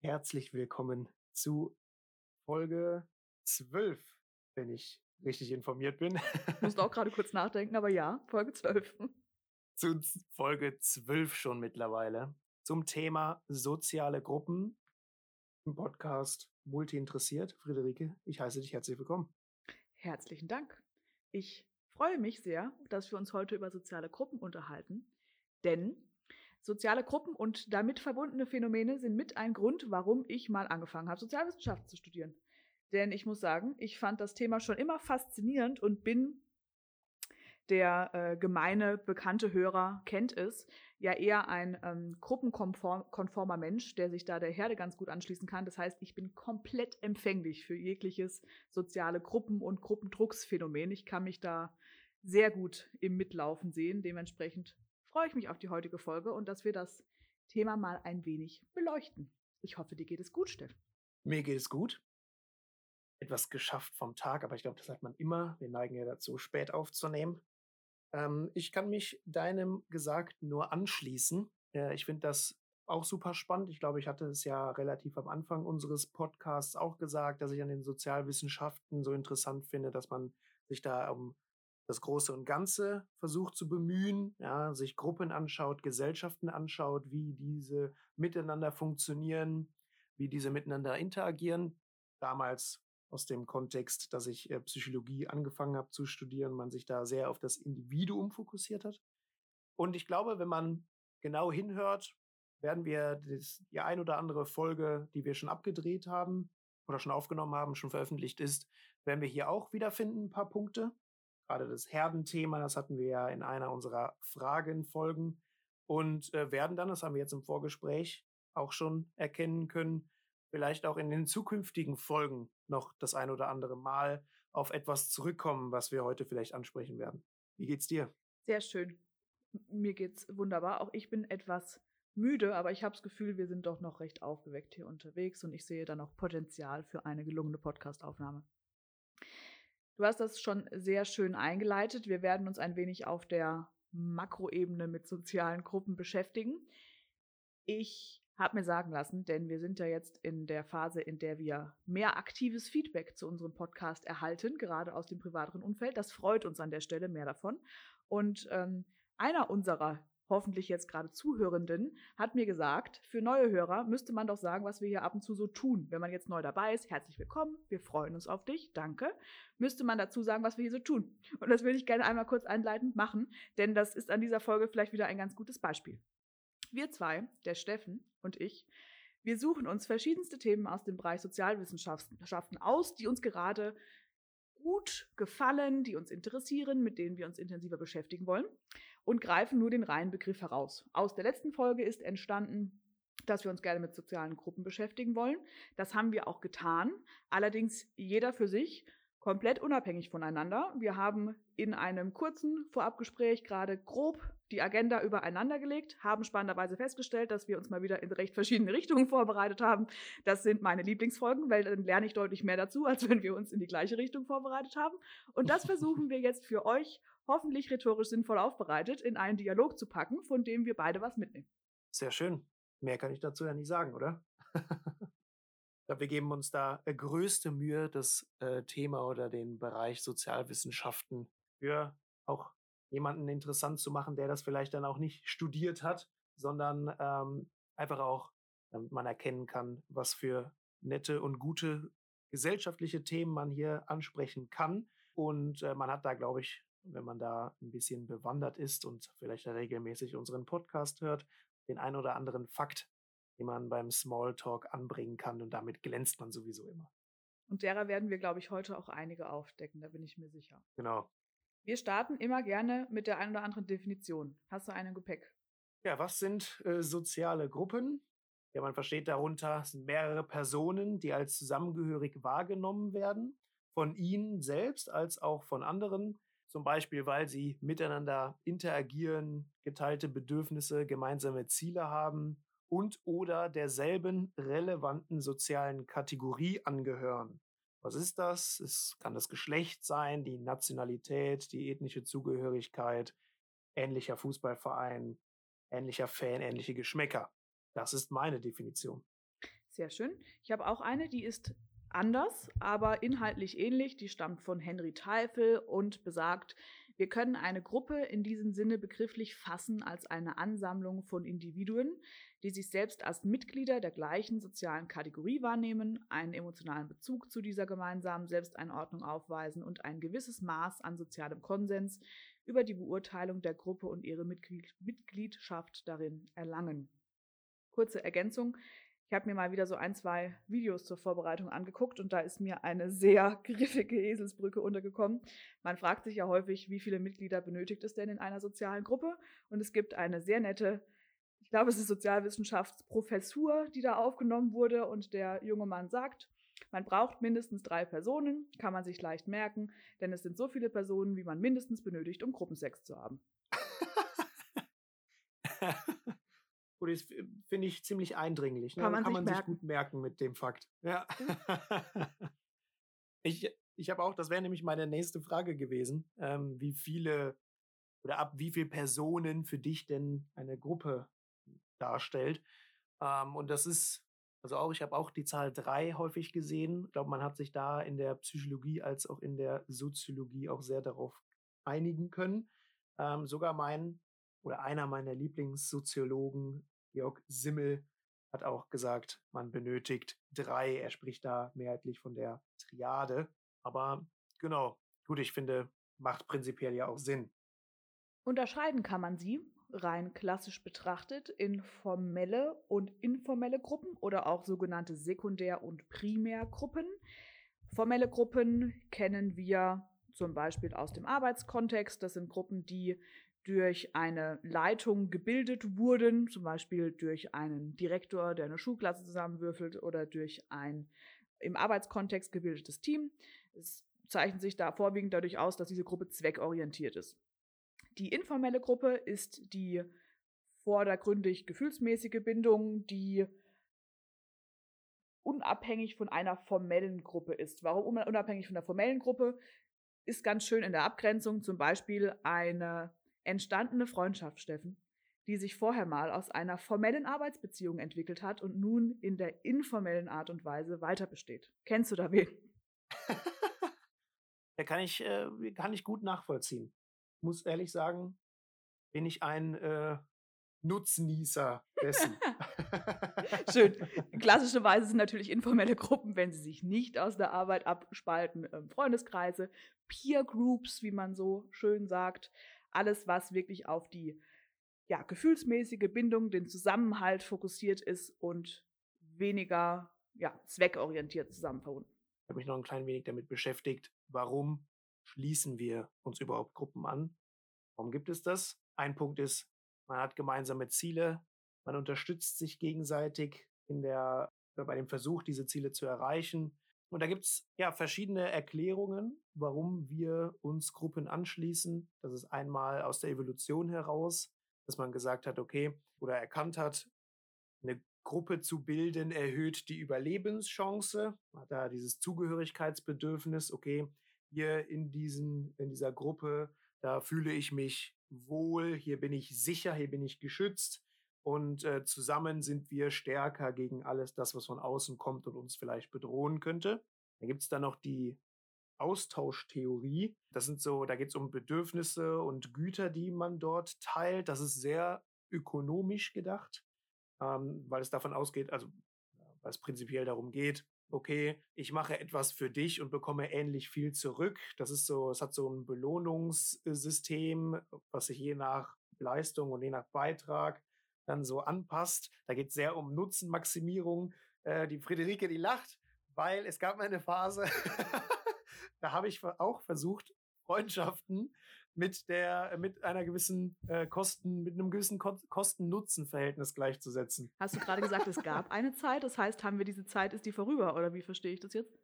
Herzlich willkommen zu Folge 12, wenn ich richtig informiert bin. Ich musste auch gerade kurz nachdenken, aber ja, Folge 12. zu Folge 12 schon mittlerweile. Zum Thema soziale Gruppen im Podcast Multi interessiert. Friederike, ich heiße dich herzlich willkommen. Herzlichen Dank. Ich freue mich sehr, dass wir uns heute über soziale Gruppen unterhalten, denn soziale Gruppen und damit verbundene Phänomene sind mit ein Grund, warum ich mal angefangen habe, Sozialwissenschaften zu studieren. Denn ich muss sagen, ich fand das Thema schon immer faszinierend und bin der äh, gemeine, bekannte Hörer kennt es, ja eher ein ähm, gruppenkonformer Mensch, der sich da der Herde ganz gut anschließen kann. Das heißt, ich bin komplett empfänglich für jegliches soziale Gruppen- und Gruppendrucksphänomen. Ich kann mich da sehr gut im Mitlaufen sehen. Dementsprechend freue ich mich auf die heutige Folge und dass wir das Thema mal ein wenig beleuchten. Ich hoffe, dir geht es gut, Steff. Mir geht es gut etwas geschafft vom Tag, aber ich glaube, das hat man immer. Wir neigen ja dazu, spät aufzunehmen. Ähm, ich kann mich deinem Gesagten nur anschließen. Äh, ich finde das auch super spannend. Ich glaube, ich hatte es ja relativ am Anfang unseres Podcasts auch gesagt, dass ich an den Sozialwissenschaften so interessant finde, dass man sich da um das Große und Ganze versucht zu bemühen, ja, sich Gruppen anschaut, Gesellschaften anschaut, wie diese miteinander funktionieren, wie diese miteinander interagieren. Damals aus dem Kontext, dass ich äh, Psychologie angefangen habe zu studieren, man sich da sehr auf das Individuum fokussiert hat. Und ich glaube, wenn man genau hinhört, werden wir das, die ein oder andere Folge, die wir schon abgedreht haben oder schon aufgenommen haben, schon veröffentlicht ist, werden wir hier auch wiederfinden, ein paar Punkte. Gerade das Herdenthema, das hatten wir ja in einer unserer Fragenfolgen und äh, werden dann, das haben wir jetzt im Vorgespräch auch schon erkennen können, vielleicht auch in den zukünftigen Folgen noch das ein oder andere Mal auf etwas zurückkommen, was wir heute vielleicht ansprechen werden. Wie geht's dir? Sehr schön. Mir geht's wunderbar. Auch ich bin etwas müde, aber ich habe das Gefühl, wir sind doch noch recht aufgeweckt hier unterwegs und ich sehe da noch Potenzial für eine gelungene Podcastaufnahme. Du hast das schon sehr schön eingeleitet. Wir werden uns ein wenig auf der Makroebene mit sozialen Gruppen beschäftigen. Ich habe mir sagen lassen, denn wir sind ja jetzt in der Phase, in der wir mehr aktives Feedback zu unserem Podcast erhalten, gerade aus dem privateren Umfeld. Das freut uns an der Stelle, mehr davon. Und ähm, einer unserer hoffentlich jetzt gerade Zuhörenden hat mir gesagt, für neue Hörer müsste man doch sagen, was wir hier ab und zu so tun. Wenn man jetzt neu dabei ist, herzlich willkommen, wir freuen uns auf dich, danke. Müsste man dazu sagen, was wir hier so tun. Und das würde ich gerne einmal kurz einleitend machen, denn das ist an dieser Folge vielleicht wieder ein ganz gutes Beispiel. Wir zwei, der Steffen und ich, wir suchen uns verschiedenste Themen aus dem Bereich Sozialwissenschaften aus, die uns gerade gut gefallen, die uns interessieren, mit denen wir uns intensiver beschäftigen wollen und greifen nur den reinen Begriff heraus. Aus der letzten Folge ist entstanden, dass wir uns gerne mit sozialen Gruppen beschäftigen wollen. Das haben wir auch getan, allerdings jeder für sich komplett unabhängig voneinander. Wir haben in einem kurzen Vorabgespräch gerade grob die Agenda übereinander gelegt, haben spannenderweise festgestellt, dass wir uns mal wieder in recht verschiedene Richtungen vorbereitet haben. Das sind meine Lieblingsfolgen, weil dann lerne ich deutlich mehr dazu, als wenn wir uns in die gleiche Richtung vorbereitet haben. Und das versuchen wir jetzt für euch hoffentlich rhetorisch sinnvoll aufbereitet in einen Dialog zu packen, von dem wir beide was mitnehmen. Sehr schön. Mehr kann ich dazu ja nicht sagen, oder? wir geben uns da äh, größte Mühe, das äh, Thema oder den Bereich Sozialwissenschaften für auch jemanden interessant zu machen, der das vielleicht dann auch nicht studiert hat, sondern ähm, einfach auch, damit man erkennen kann, was für nette und gute gesellschaftliche Themen man hier ansprechen kann. Und äh, man hat da, glaube ich, wenn man da ein bisschen bewandert ist und vielleicht regelmäßig unseren Podcast hört, den ein oder anderen Fakt die man beim Smalltalk anbringen kann und damit glänzt man sowieso immer. Und derer werden wir, glaube ich, heute auch einige aufdecken, da bin ich mir sicher. Genau. Wir starten immer gerne mit der einen oder anderen Definition. Hast du einen Gepäck? Ja, was sind äh, soziale Gruppen? Ja, man versteht darunter, sind mehrere Personen, die als zusammengehörig wahrgenommen werden, von ihnen selbst als auch von anderen, zum Beispiel weil sie miteinander interagieren, geteilte Bedürfnisse, gemeinsame Ziele haben, und oder derselben relevanten sozialen Kategorie angehören. Was ist das? Es kann das Geschlecht sein, die Nationalität, die ethnische Zugehörigkeit, ähnlicher Fußballverein, ähnlicher Fan, ähnliche Geschmäcker. Das ist meine Definition. Sehr schön. Ich habe auch eine, die ist anders, aber inhaltlich ähnlich. Die stammt von Henry Teifel und besagt, wir können eine Gruppe in diesem Sinne begrifflich fassen als eine Ansammlung von Individuen, die sich selbst als Mitglieder der gleichen sozialen Kategorie wahrnehmen, einen emotionalen Bezug zu dieser gemeinsamen Selbsteinordnung aufweisen und ein gewisses Maß an sozialem Konsens über die Beurteilung der Gruppe und ihre Mitgliedschaft darin erlangen. Kurze Ergänzung. Ich habe mir mal wieder so ein, zwei Videos zur Vorbereitung angeguckt und da ist mir eine sehr griffige Eselsbrücke untergekommen. Man fragt sich ja häufig, wie viele Mitglieder benötigt es denn in einer sozialen Gruppe? Und es gibt eine sehr nette, ich glaube, es ist Sozialwissenschaftsprofessur, die da aufgenommen wurde und der junge Mann sagt, man braucht mindestens drei Personen, kann man sich leicht merken, denn es sind so viele Personen, wie man mindestens benötigt, um Gruppensex zu haben. Gut, das finde ich ziemlich eindringlich. Ne? Kann man, Kann sich, man sich, gut merken mit dem Fakt. Ja. ich ich habe auch, das wäre nämlich meine nächste Frage gewesen, ähm, wie viele oder ab wie viele Personen für dich denn eine Gruppe darstellt. Ähm, und das ist, also auch, ich habe auch die Zahl drei häufig gesehen. Ich glaube, man hat sich da in der Psychologie als auch in der Soziologie auch sehr darauf einigen können. Ähm, sogar mein oder einer meiner Lieblingssoziologen, Jörg Simmel, hat auch gesagt, man benötigt drei. Er spricht da mehrheitlich von der Triade. Aber genau, gut, ich finde, macht prinzipiell ja auch Sinn. Unterscheiden kann man sie, rein klassisch betrachtet, in formelle und informelle Gruppen oder auch sogenannte Sekundär- und Primärgruppen. Formelle Gruppen kennen wir zum Beispiel aus dem Arbeitskontext. Das sind Gruppen, die durch eine Leitung gebildet wurden, zum Beispiel durch einen Direktor, der eine Schulklasse zusammenwürfelt oder durch ein im Arbeitskontext gebildetes Team. Es zeichnet sich da vorwiegend dadurch aus, dass diese Gruppe zweckorientiert ist. Die informelle Gruppe ist die vordergründig gefühlsmäßige Bindung, die unabhängig von einer formellen Gruppe ist. Warum unabhängig von der formellen Gruppe? Ist ganz schön in der Abgrenzung zum Beispiel eine entstandene Freundschaft, Steffen, die sich vorher mal aus einer formellen Arbeitsbeziehung entwickelt hat und nun in der informellen Art und Weise weiter besteht. Kennst du da wen? ja, kann ich, äh, kann ich gut nachvollziehen. Muss ehrlich sagen, bin ich ein äh, Nutznießer dessen. Schön. Klassischerweise sind natürlich informelle Gruppen, wenn sie sich nicht aus der Arbeit abspalten, ähm, Freundeskreise, Peer Groups, wie man so schön sagt. Alles, was wirklich auf die ja, gefühlsmäßige Bindung, den Zusammenhalt fokussiert ist und weniger ja, zweckorientiert zusammen verbunden. Ich habe mich noch ein klein wenig damit beschäftigt, warum schließen wir uns überhaupt Gruppen an? Warum gibt es das? Ein Punkt ist, man hat gemeinsame Ziele, man unterstützt sich gegenseitig in der, bei dem Versuch, diese Ziele zu erreichen. Und da gibt es ja verschiedene Erklärungen, warum wir uns Gruppen anschließen. Das ist einmal aus der Evolution heraus, dass man gesagt hat, okay, oder erkannt hat, eine Gruppe zu bilden erhöht die Überlebenschance. Man hat da dieses Zugehörigkeitsbedürfnis, okay, hier in, diesen, in dieser Gruppe, da fühle ich mich wohl, hier bin ich sicher, hier bin ich geschützt und äh, zusammen sind wir stärker gegen alles das, was von außen kommt und uns vielleicht bedrohen könnte. Gibt es dann noch die Austauschtheorie. Das sind so, da geht es um Bedürfnisse und Güter, die man dort teilt. Das ist sehr ökonomisch gedacht, ähm, weil es davon ausgeht, also weil es prinzipiell darum geht, okay, ich mache etwas für dich und bekomme ähnlich viel zurück. Das ist so, es hat so ein Belohnungssystem, was sich je nach Leistung und je nach Beitrag dann so anpasst. Da geht es sehr um Nutzenmaximierung. Äh, die Friederike, die lacht, weil es gab mal eine Phase, da habe ich auch versucht, Freundschaften mit der mit einer gewissen äh, Kosten mit einem gewissen Ko Kosten-Nutzen-Verhältnis gleichzusetzen. Hast du gerade gesagt, es gab eine Zeit? Das heißt, haben wir diese Zeit, ist die vorüber oder wie verstehe ich das jetzt?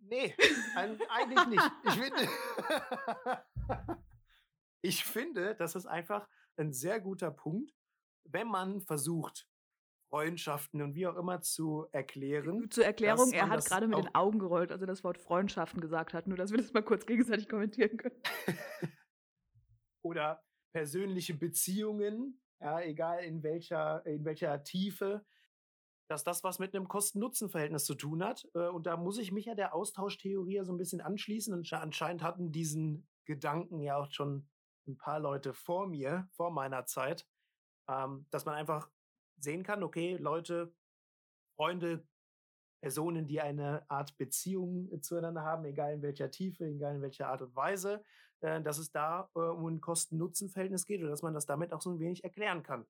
Nee, eigentlich nicht. Ich finde, ich finde, das ist einfach ein sehr guter Punkt, wenn man versucht, Freundschaften und wie auch immer zu erklären. Zur Erklärung, er hat gerade mit den Augen gerollt, als er das Wort Freundschaften gesagt hat, nur dass wir das mal kurz gegenseitig kommentieren können. Oder persönliche Beziehungen, ja, egal in welcher, in welcher Tiefe. dass das was mit einem Kosten-Nutzen-Verhältnis zu tun hat. Äh, und da muss ich mich ja der Austauschtheorie ja so ein bisschen anschließen. Und anscheinend hatten diesen Gedanken ja auch schon ein paar Leute vor mir, vor meiner Zeit, ähm, dass man einfach sehen kann, okay, Leute, Freunde, Personen, die eine Art Beziehung zueinander haben, egal in welcher Tiefe, egal in welcher Art und Weise, äh, dass es da äh, um ein Kosten-Nutzen-Verhältnis geht oder dass man das damit auch so ein wenig erklären kann.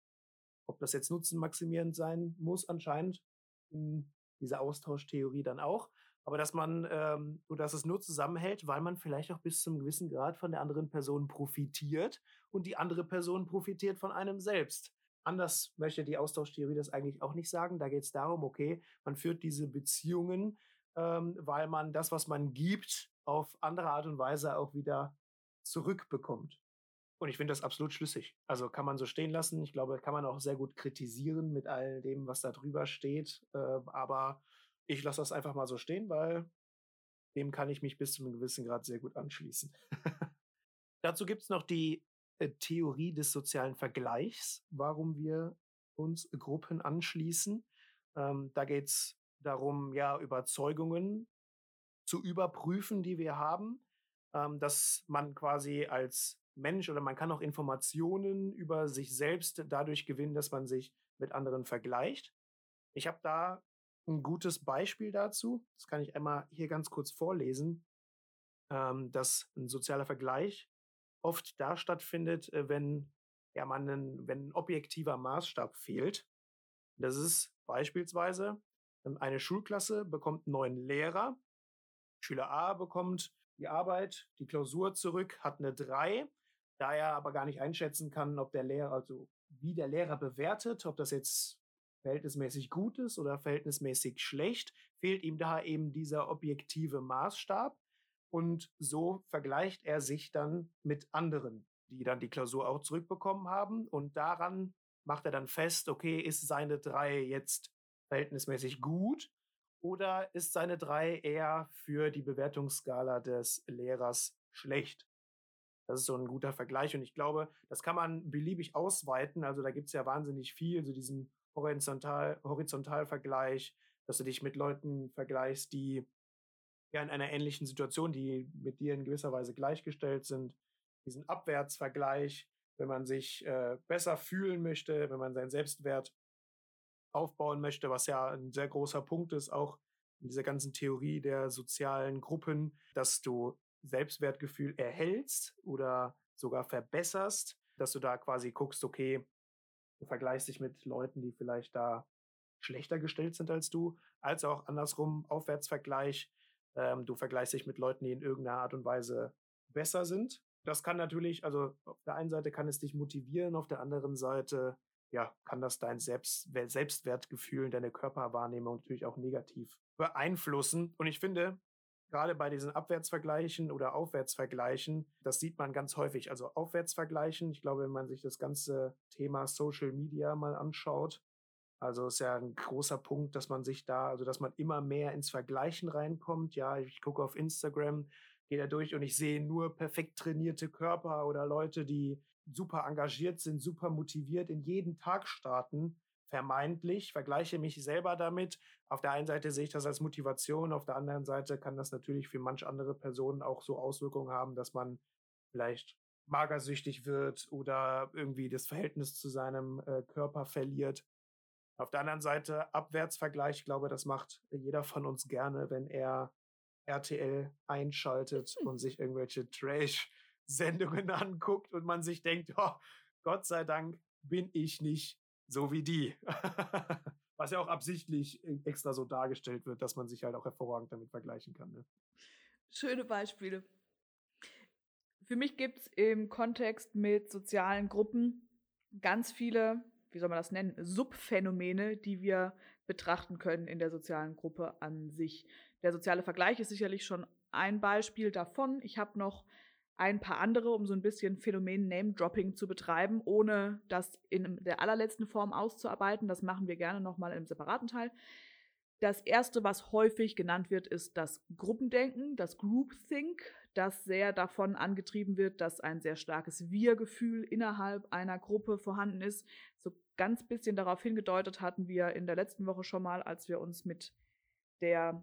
Ob das jetzt nutzenmaximierend sein muss, anscheinend in dieser Austauschtheorie dann auch. Aber dass man, ähm, oder dass es nur zusammenhält, weil man vielleicht auch bis zum gewissen Grad von der anderen Person profitiert und die andere Person profitiert von einem selbst. Anders möchte die Austauschtheorie das eigentlich auch nicht sagen. Da geht es darum, okay, man führt diese Beziehungen, ähm, weil man das, was man gibt, auf andere Art und Weise auch wieder zurückbekommt. Und ich finde das absolut schlüssig. Also kann man so stehen lassen. Ich glaube, kann man auch sehr gut kritisieren mit all dem, was da drüber steht. Äh, aber ich lasse das einfach mal so stehen, weil dem kann ich mich bis zu einem gewissen Grad sehr gut anschließen. Dazu gibt es noch die äh, Theorie des sozialen Vergleichs, warum wir uns Gruppen anschließen. Ähm, da geht es darum, ja, Überzeugungen zu überprüfen, die wir haben, ähm, dass man quasi als Mensch oder man kann auch Informationen über sich selbst dadurch gewinnen, dass man sich mit anderen vergleicht. Ich habe da ein gutes Beispiel dazu. Das kann ich einmal hier ganz kurz vorlesen, ähm, dass ein sozialer Vergleich oft da stattfindet, äh, wenn ja man einen, wenn ein objektiver Maßstab fehlt. Das ist beispielsweise ähm, eine Schulklasse bekommt einen neuen Lehrer. Schüler A bekommt die Arbeit, die Klausur zurück, hat eine 3 da er aber gar nicht einschätzen kann, ob der Lehrer, also wie der Lehrer bewertet, ob das jetzt verhältnismäßig gut ist oder verhältnismäßig schlecht, fehlt ihm da eben dieser objektive Maßstab. Und so vergleicht er sich dann mit anderen, die dann die Klausur auch zurückbekommen haben. Und daran macht er dann fest, okay, ist seine drei jetzt verhältnismäßig gut oder ist seine drei eher für die Bewertungsskala des Lehrers schlecht? Das ist so ein guter Vergleich und ich glaube, das kann man beliebig ausweiten. Also da gibt es ja wahnsinnig viel, so diesen Horizontal, Horizontalvergleich, dass du dich mit Leuten vergleichst, die ja in einer ähnlichen Situation, die mit dir in gewisser Weise gleichgestellt sind. Diesen Abwärtsvergleich, wenn man sich äh, besser fühlen möchte, wenn man seinen Selbstwert aufbauen möchte, was ja ein sehr großer Punkt ist, auch in dieser ganzen Theorie der sozialen Gruppen, dass du Selbstwertgefühl erhältst oder sogar verbesserst, dass du da quasi guckst, okay, du vergleichst dich mit Leuten, die vielleicht da schlechter gestellt sind als du, als auch andersrum Aufwärtsvergleich. Ähm, du vergleichst dich mit Leuten, die in irgendeiner Art und Weise besser sind. Das kann natürlich, also auf der einen Seite kann es dich motivieren, auf der anderen Seite ja, kann das dein Selbst, Selbstwertgefühl, deine Körperwahrnehmung natürlich auch negativ beeinflussen. Und ich finde, gerade bei diesen Abwärtsvergleichen oder Aufwärtsvergleichen, das sieht man ganz häufig. Also Aufwärtsvergleichen, ich glaube, wenn man sich das ganze Thema Social Media mal anschaut, also ist ja ein großer Punkt, dass man sich da, also dass man immer mehr ins Vergleichen reinkommt. Ja, ich gucke auf Instagram, gehe da durch und ich sehe nur perfekt trainierte Körper oder Leute, die super engagiert sind, super motiviert in jeden Tag starten vermeintlich, vergleiche mich selber damit. Auf der einen Seite sehe ich das als Motivation, auf der anderen Seite kann das natürlich für manch andere Personen auch so Auswirkungen haben, dass man vielleicht magersüchtig wird oder irgendwie das Verhältnis zu seinem äh, Körper verliert. Auf der anderen Seite Abwärtsvergleich, ich glaube, das macht jeder von uns gerne, wenn er RTL einschaltet hm. und sich irgendwelche Trash-Sendungen anguckt und man sich denkt, oh, Gott sei Dank bin ich nicht so wie die. Was ja auch absichtlich äh, extra so dargestellt wird, dass man sich halt auch hervorragend damit vergleichen kann. Ne? Schöne Beispiele. Für mich gibt es im Kontext mit sozialen Gruppen ganz viele, wie soll man das nennen, Subphänomene, die wir betrachten können in der sozialen Gruppe an sich. Der soziale Vergleich ist sicherlich schon ein Beispiel davon. Ich habe noch ein paar andere, um so ein bisschen Phänomen Name-Dropping zu betreiben, ohne das in der allerletzten Form auszuarbeiten. Das machen wir gerne nochmal im separaten Teil. Das erste, was häufig genannt wird, ist das Gruppendenken, das Groupthink. das sehr davon angetrieben wird, dass ein sehr starkes Wir-Gefühl innerhalb einer Gruppe vorhanden ist. So ganz bisschen darauf hingedeutet hatten wir in der letzten Woche schon mal, als wir uns mit der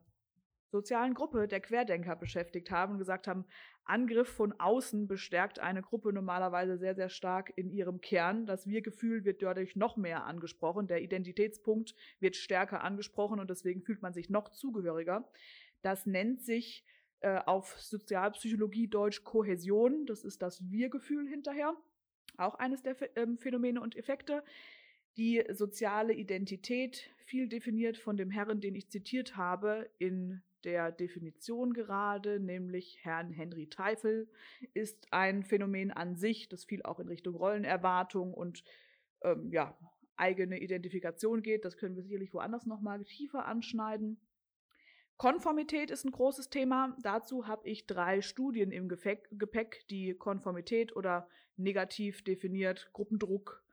sozialen Gruppe der Querdenker beschäftigt haben und gesagt haben, Angriff von außen bestärkt eine Gruppe normalerweise sehr, sehr stark in ihrem Kern. Das Wir-Gefühl wird dadurch noch mehr angesprochen. Der Identitätspunkt wird stärker angesprochen und deswegen fühlt man sich noch zugehöriger. Das nennt sich äh, auf Sozialpsychologie Deutsch Kohäsion. Das ist das Wir-Gefühl hinterher. Auch eines der ähm, Phänomene und Effekte. Die soziale Identität, viel definiert von dem Herren, den ich zitiert habe, in der Definition gerade, nämlich Herrn Henry Teifel, ist ein Phänomen an sich, das viel auch in Richtung Rollenerwartung und ähm, ja, eigene Identifikation geht. Das können wir sicherlich woanders nochmal tiefer anschneiden. Konformität ist ein großes Thema. Dazu habe ich drei Studien im Gepäck, die Konformität oder negativ definiert Gruppendruck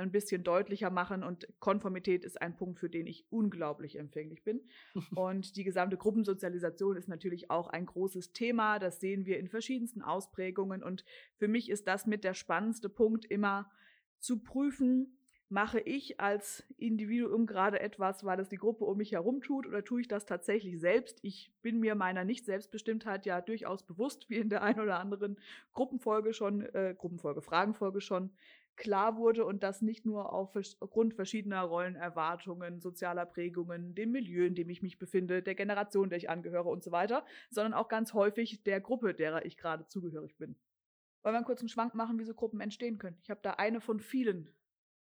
ein bisschen deutlicher machen. Und Konformität ist ein Punkt, für den ich unglaublich empfänglich bin. Und die gesamte Gruppensozialisation ist natürlich auch ein großes Thema. Das sehen wir in verschiedensten Ausprägungen. Und für mich ist das mit der spannendste Punkt immer zu prüfen, mache ich als Individuum gerade etwas, weil es die Gruppe um mich herum tut, oder tue ich das tatsächlich selbst? Ich bin mir meiner Nicht-Selbstbestimmtheit ja durchaus bewusst, wie in der einen oder anderen Gruppenfolge schon, äh, Gruppenfolge, Fragenfolge schon klar wurde und das nicht nur aufgrund verschiedener Rollenerwartungen, sozialer Prägungen, dem Milieu, in dem ich mich befinde, der Generation, der ich angehöre und so weiter, sondern auch ganz häufig der Gruppe, derer ich gerade zugehörig bin. Wollen wir einen kurzen Schwank machen, wie so Gruppen entstehen können? Ich habe da eine von vielen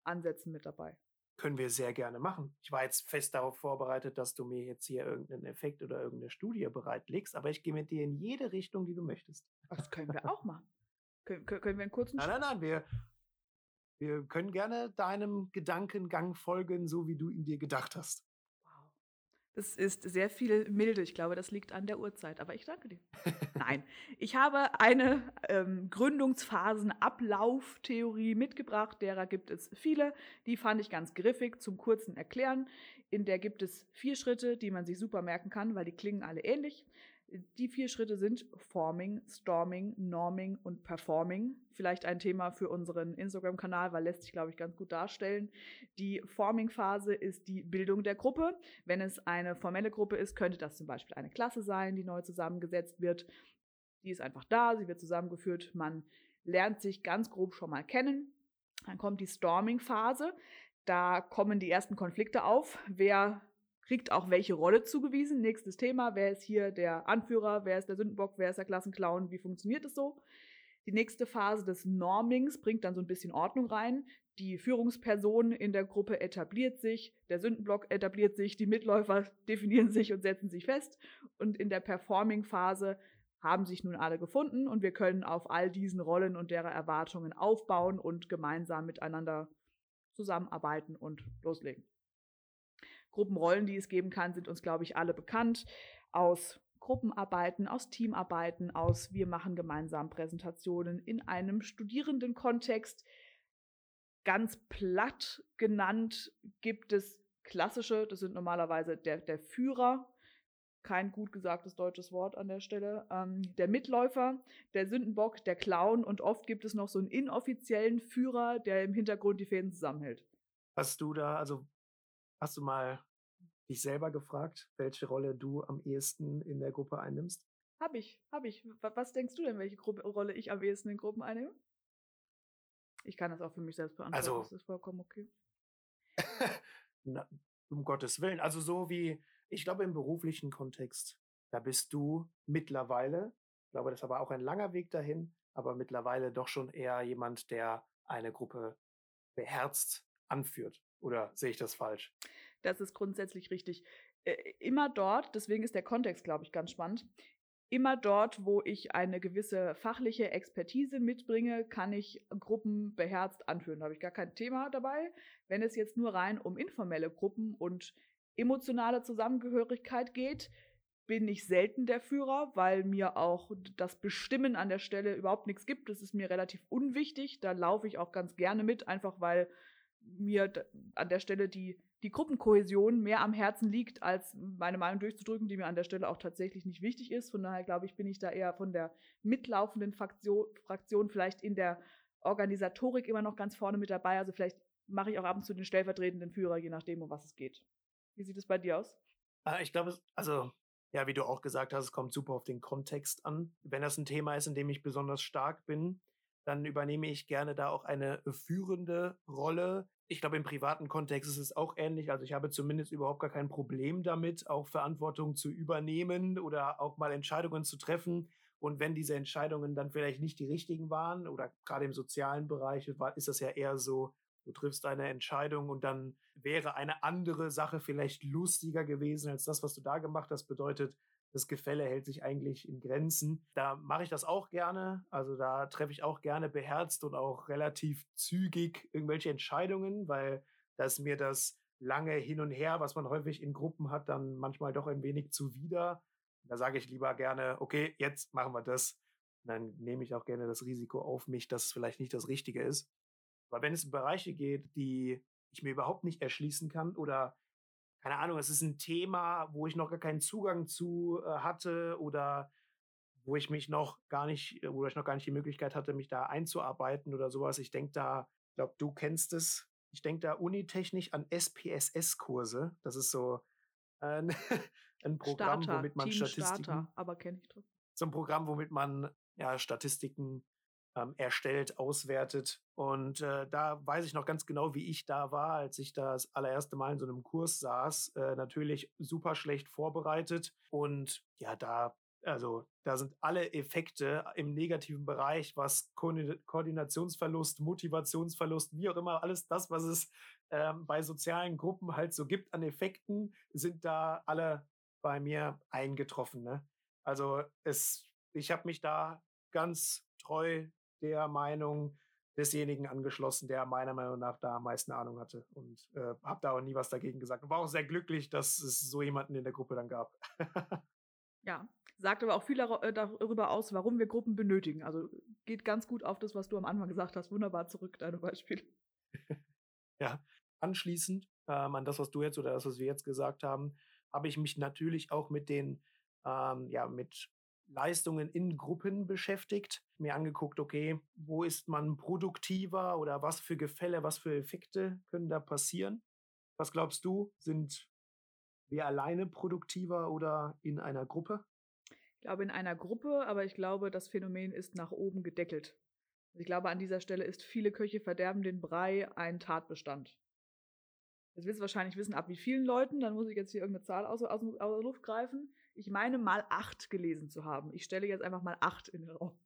Ansätzen mit dabei. Können wir sehr gerne machen. Ich war jetzt fest darauf vorbereitet, dass du mir jetzt hier irgendeinen Effekt oder irgendeine Studie bereitlegst, aber ich gehe mit dir in jede Richtung, die du möchtest. Das können wir auch machen. Können, können wir einen kurzen Nein, nein, nein, wir, wir können gerne deinem Gedankengang folgen, so wie du ihn dir gedacht hast. Wow. Das ist sehr viel milde. Ich glaube, das liegt an der Uhrzeit. Aber ich danke dir. Nein, ich habe eine ähm, Gründungsphasen-Ablauftheorie mitgebracht. Derer gibt es viele. Die fand ich ganz griffig zum kurzen Erklären. In der gibt es vier Schritte, die man sich super merken kann, weil die klingen alle ähnlich. Die vier Schritte sind Forming, Storming, Norming und Performing. Vielleicht ein Thema für unseren Instagram-Kanal, weil lässt sich, glaube ich, ganz gut darstellen. Die Forming-Phase ist die Bildung der Gruppe. Wenn es eine formelle Gruppe ist, könnte das zum Beispiel eine Klasse sein, die neu zusammengesetzt wird. Die ist einfach da, sie wird zusammengeführt, man lernt sich ganz grob schon mal kennen. Dann kommt die Storming-Phase. Da kommen die ersten Konflikte auf. Wer kriegt auch welche Rolle zugewiesen. Nächstes Thema, wer ist hier der Anführer, wer ist der Sündenbock, wer ist der Klassenclown, wie funktioniert es so? Die nächste Phase des Normings bringt dann so ein bisschen Ordnung rein. Die Führungsperson in der Gruppe etabliert sich, der Sündenblock etabliert sich, die Mitläufer definieren sich und setzen sich fest. Und in der Performing-Phase haben sich nun alle gefunden und wir können auf all diesen Rollen und deren Erwartungen aufbauen und gemeinsam miteinander zusammenarbeiten und loslegen. Gruppenrollen, die es geben kann, sind uns, glaube ich, alle bekannt. Aus Gruppenarbeiten, aus Teamarbeiten, aus wir machen gemeinsam Präsentationen in einem Studierendenkontext. Ganz platt genannt gibt es klassische, das sind normalerweise der, der Führer, kein gut gesagtes deutsches Wort an der Stelle, ähm, der Mitläufer, der Sündenbock, der Clown und oft gibt es noch so einen inoffiziellen Führer, der im Hintergrund die Fäden zusammenhält. Hast du da, also Hast du mal dich selber gefragt, welche Rolle du am ehesten in der Gruppe einnimmst? Hab ich, hab ich. Was denkst du denn, welche Gruppe, Rolle ich am ehesten in Gruppen einnehme? Ich kann das auch für mich selbst beantworten. Also, das ist vollkommen okay. Na, um Gottes Willen. Also so wie, ich glaube, im beruflichen Kontext, da bist du mittlerweile, ich glaube, das ist aber auch ein langer Weg dahin, aber mittlerweile doch schon eher jemand, der eine Gruppe beherzt anführt. Oder sehe ich das falsch? Das ist grundsätzlich richtig. Immer dort, deswegen ist der Kontext, glaube ich, ganz spannend. Immer dort, wo ich eine gewisse fachliche Expertise mitbringe, kann ich Gruppen beherzt anführen. Da habe ich gar kein Thema dabei. Wenn es jetzt nur rein um informelle Gruppen und emotionale Zusammengehörigkeit geht, bin ich selten der Führer, weil mir auch das Bestimmen an der Stelle überhaupt nichts gibt. Das ist mir relativ unwichtig. Da laufe ich auch ganz gerne mit, einfach weil mir an der Stelle die, die Gruppenkohäsion mehr am Herzen liegt, als meine Meinung durchzudrücken, die mir an der Stelle auch tatsächlich nicht wichtig ist. Von daher glaube ich, bin ich da eher von der mitlaufenden Fraktion, Fraktion vielleicht in der Organisatorik immer noch ganz vorne mit dabei. Also vielleicht mache ich auch ab und zu den stellvertretenden Führer, je nachdem, um was es geht. Wie sieht es bei dir aus? Ah, ich glaube, also ja, wie du auch gesagt hast, es kommt super auf den Kontext an. Wenn das ein Thema ist, in dem ich besonders stark bin, dann übernehme ich gerne da auch eine führende Rolle. Ich glaube, im privaten Kontext ist es auch ähnlich. Also ich habe zumindest überhaupt gar kein Problem damit, auch Verantwortung zu übernehmen oder auch mal Entscheidungen zu treffen. Und wenn diese Entscheidungen dann vielleicht nicht die richtigen waren oder gerade im sozialen Bereich ist das ja eher so, du triffst eine Entscheidung und dann wäre eine andere Sache vielleicht lustiger gewesen als das, was du da gemacht hast. Bedeutet, das Gefälle hält sich eigentlich in Grenzen. Da mache ich das auch gerne. Also da treffe ich auch gerne beherzt und auch relativ zügig irgendwelche Entscheidungen, weil da ist mir das lange hin und her, was man häufig in Gruppen hat, dann manchmal doch ein wenig zuwider. Da sage ich lieber gerne, okay, jetzt machen wir das. Und dann nehme ich auch gerne das Risiko auf mich, dass es vielleicht nicht das Richtige ist. Aber wenn es um Bereiche geht, die ich mir überhaupt nicht erschließen kann oder keine Ahnung, es ist ein Thema, wo ich noch gar keinen Zugang zu äh, hatte oder wo ich mich noch gar nicht, äh, wo ich noch gar nicht die Möglichkeit hatte, mich da einzuarbeiten oder sowas. Ich denke da, ich glaube, du kennst es. Ich denke da unitechnisch an SPSS-Kurse. Das ist so ein, ein Programm, Starter, womit man Team Statistiken. Starter, aber kenne ich trotzdem. So ein Programm, womit man ja Statistiken ähm, erstellt, auswertet. Und äh, da weiß ich noch ganz genau, wie ich da war, als ich das allererste Mal in so einem Kurs saß. Äh, natürlich super schlecht vorbereitet. Und ja, da, also da sind alle Effekte im negativen Bereich, was Ko Koordinationsverlust, Motivationsverlust, wie auch immer, alles das, was es ähm, bei sozialen Gruppen halt so gibt an Effekten, sind da alle bei mir eingetroffen. Ne? Also es, ich habe mich da ganz treu der Meinung desjenigen angeschlossen, der meiner Meinung nach da am meisten Ahnung hatte und äh, habe da auch nie was dagegen gesagt und war auch sehr glücklich, dass es so jemanden in der Gruppe dann gab. ja, sagt aber auch viel äh, darüber aus, warum wir Gruppen benötigen. Also geht ganz gut auf das, was du am Anfang gesagt hast. Wunderbar zurück, deine Beispiele. ja, anschließend ähm, an das, was du jetzt oder das, was wir jetzt gesagt haben, habe ich mich natürlich auch mit den ähm, ja, mit Leistungen in Gruppen beschäftigt, mir angeguckt, okay, wo ist man produktiver oder was für Gefälle, was für Effekte können da passieren? Was glaubst du, sind wir alleine produktiver oder in einer Gruppe? Ich glaube in einer Gruppe, aber ich glaube, das Phänomen ist nach oben gedeckelt. Also ich glaube, an dieser Stelle ist viele Köche verderben den Brei ein Tatbestand. Jetzt willst du wahrscheinlich wissen, ab wie vielen Leuten, dann muss ich jetzt hier irgendeine Zahl aus, aus, aus der Luft greifen ich meine mal acht gelesen zu haben. Ich stelle jetzt einfach mal acht in den Raum.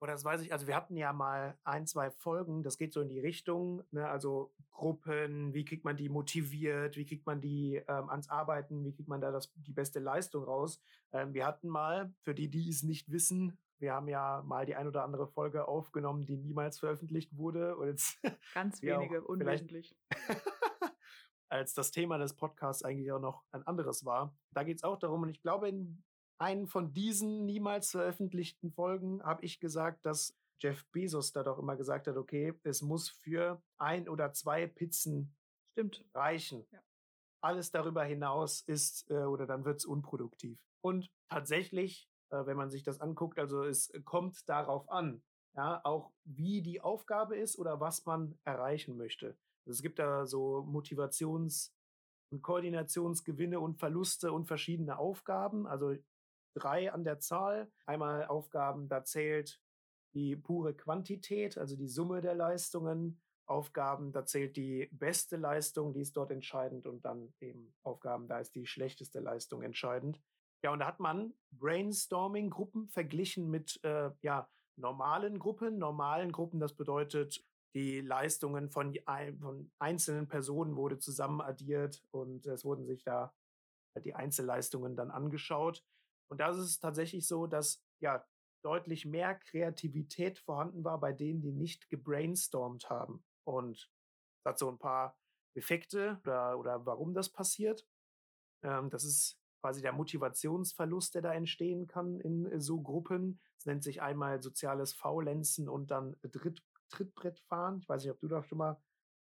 Oder das weiß ich, also wir hatten ja mal ein, zwei Folgen, das geht so in die Richtung, ne, also Gruppen, wie kriegt man die motiviert, wie kriegt man die ähm, ans Arbeiten, wie kriegt man da das, die beste Leistung raus. Ähm, wir hatten mal, für die, die es nicht wissen, wir haben ja mal die ein oder andere Folge aufgenommen, die niemals veröffentlicht wurde. Und jetzt Ganz wenige, unwesentlich. Als das Thema des Podcasts eigentlich auch noch ein anderes war. Da geht es auch darum, und ich glaube, in einen von diesen niemals veröffentlichten Folgen habe ich gesagt, dass Jeff Bezos da doch immer gesagt hat, okay, es muss für ein oder zwei Pizzen Stimmt. reichen. Ja. Alles darüber hinaus ist äh, oder dann wird es unproduktiv. Und tatsächlich, äh, wenn man sich das anguckt, also es kommt darauf an, ja, auch wie die Aufgabe ist oder was man erreichen möchte. Also es gibt da so Motivations- und Koordinationsgewinne und Verluste und verschiedene Aufgaben, also drei an der Zahl. Einmal Aufgaben, da zählt die pure Quantität, also die Summe der Leistungen. Aufgaben, da zählt die beste Leistung, die ist dort entscheidend und dann eben Aufgaben, da ist die schlechteste Leistung entscheidend. Ja, und da hat man Brainstorming-Gruppen verglichen mit äh, ja, normalen Gruppen. Normalen Gruppen, das bedeutet die Leistungen von, von einzelnen Personen wurde zusammen addiert und es wurden sich da die Einzelleistungen dann angeschaut. Und da ist es tatsächlich so, dass ja deutlich mehr Kreativität vorhanden war bei denen, die nicht gebrainstormt haben. Und das hat so ein paar Effekte oder, oder warum das passiert. Ähm, das ist quasi der Motivationsverlust, der da entstehen kann in so Gruppen. Es nennt sich einmal soziales Faulenzen und dann Dritt, Trittbrett fahren. Ich weiß nicht, ob du da schon mal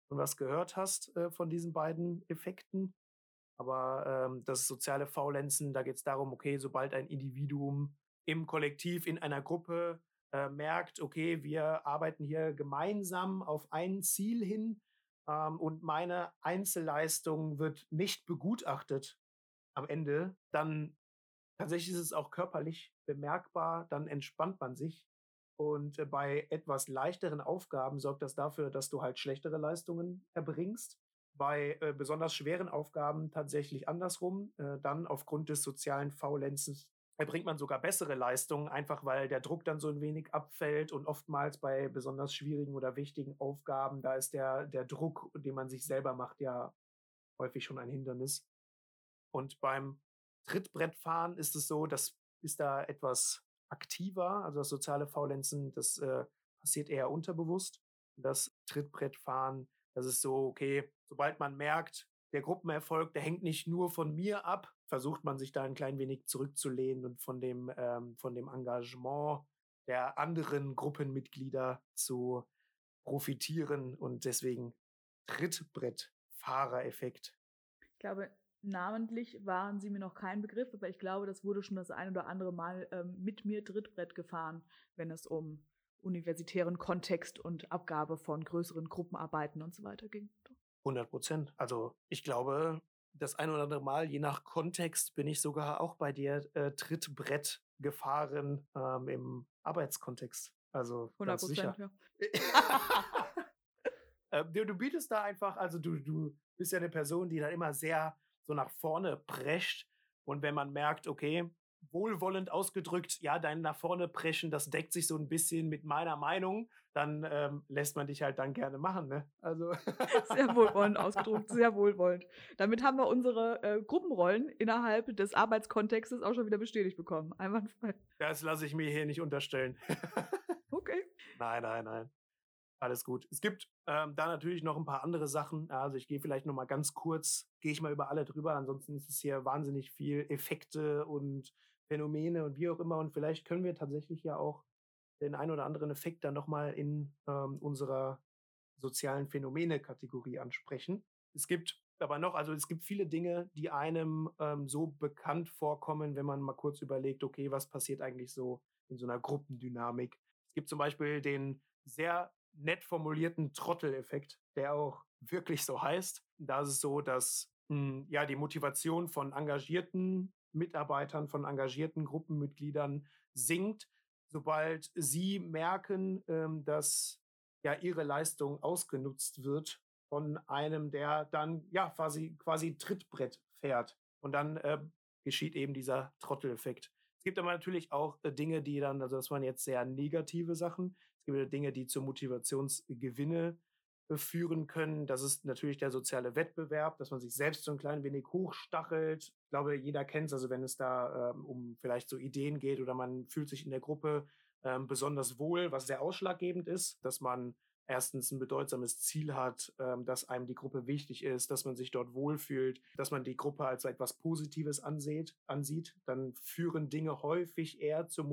was gehört hast äh, von diesen beiden Effekten. Aber ähm, das soziale Faulenzen, da geht es darum, okay, sobald ein Individuum im Kollektiv, in einer Gruppe äh, merkt, okay, wir arbeiten hier gemeinsam auf ein Ziel hin ähm, und meine Einzelleistung wird nicht begutachtet am Ende, dann tatsächlich ist es auch körperlich bemerkbar, dann entspannt man sich. Und äh, bei etwas leichteren Aufgaben sorgt das dafür, dass du halt schlechtere Leistungen erbringst bei äh, besonders schweren Aufgaben tatsächlich andersrum. Äh, dann aufgrund des sozialen Faulenzens erbringt man sogar bessere Leistungen, einfach weil der Druck dann so ein wenig abfällt und oftmals bei besonders schwierigen oder wichtigen Aufgaben, da ist der, der Druck, den man sich selber macht, ja häufig schon ein Hindernis. Und beim Trittbrettfahren ist es so, das ist da etwas aktiver, also das soziale Faulenzen, das äh, passiert eher unterbewusst. Das Trittbrettfahren, das ist so, okay, sobald man merkt, der Gruppenerfolg, der hängt nicht nur von mir ab, versucht man sich da ein klein wenig zurückzulehnen und von dem, ähm, von dem Engagement der anderen Gruppenmitglieder zu profitieren und deswegen Trittbrettfahrereffekt. Ich glaube, namentlich waren sie mir noch kein Begriff, aber ich glaube, das wurde schon das ein oder andere Mal ähm, mit mir Trittbrett gefahren, wenn es um universitären Kontext und Abgabe von größeren Gruppenarbeiten und so weiter ging. 100 Prozent. Also ich glaube, das ein oder andere Mal, je nach Kontext, bin ich sogar auch bei dir äh, Trittbrett gefahren ähm, im Arbeitskontext. Also 100 Prozent, ja. äh, du, du, bietest da einfach, also du, du bist ja eine Person, die dann immer sehr so nach vorne prescht. Und wenn man merkt, okay, wohlwollend ausgedrückt, ja, dein nach vorne preschen, das deckt sich so ein bisschen mit meiner Meinung, dann ähm, lässt man dich halt dann gerne machen, ne? Also sehr wohlwollend ausgedrückt, sehr wohlwollend. Damit haben wir unsere äh, Gruppenrollen innerhalb des Arbeitskontextes auch schon wieder bestätigt bekommen. Einwandfrei. Das lasse ich mir hier nicht unterstellen. okay. Nein, nein, nein. Alles gut. Es gibt ähm, da natürlich noch ein paar andere Sachen. Also ich gehe vielleicht noch mal ganz kurz, gehe ich mal über alle drüber. Ansonsten ist es hier wahnsinnig viel Effekte und Phänomene und wie auch immer. Und vielleicht können wir tatsächlich ja auch den ein oder anderen Effekt dann nochmal in ähm, unserer sozialen Phänomene-Kategorie ansprechen. Es gibt aber noch, also es gibt viele Dinge, die einem ähm, so bekannt vorkommen, wenn man mal kurz überlegt, okay, was passiert eigentlich so in so einer Gruppendynamik. Es gibt zum Beispiel den sehr nett formulierten Trotteleffekt, der auch wirklich so heißt. Da ist es so, dass hm, ja die Motivation von engagierten Mitarbeitern, von engagierten Gruppenmitgliedern sinkt, sobald sie merken, ähm, dass ja ihre Leistung ausgenutzt wird von einem, der dann ja quasi quasi Trittbrett fährt. Und dann äh, geschieht eben dieser Trotteleffekt. Es gibt aber natürlich auch äh, Dinge, die dann, also das waren jetzt sehr negative Sachen. Es gibt Dinge, die zu Motivationsgewinne führen können. Das ist natürlich der soziale Wettbewerb, dass man sich selbst so ein klein wenig hochstachelt. Ich glaube, jeder kennt es, also wenn es da ähm, um vielleicht so Ideen geht oder man fühlt sich in der Gruppe ähm, besonders wohl, was sehr ausschlaggebend ist, dass man erstens ein bedeutsames Ziel hat, ähm, dass einem die Gruppe wichtig ist, dass man sich dort wohlfühlt, dass man die Gruppe als etwas Positives ansieht, ansieht, dann führen Dinge häufig eher zu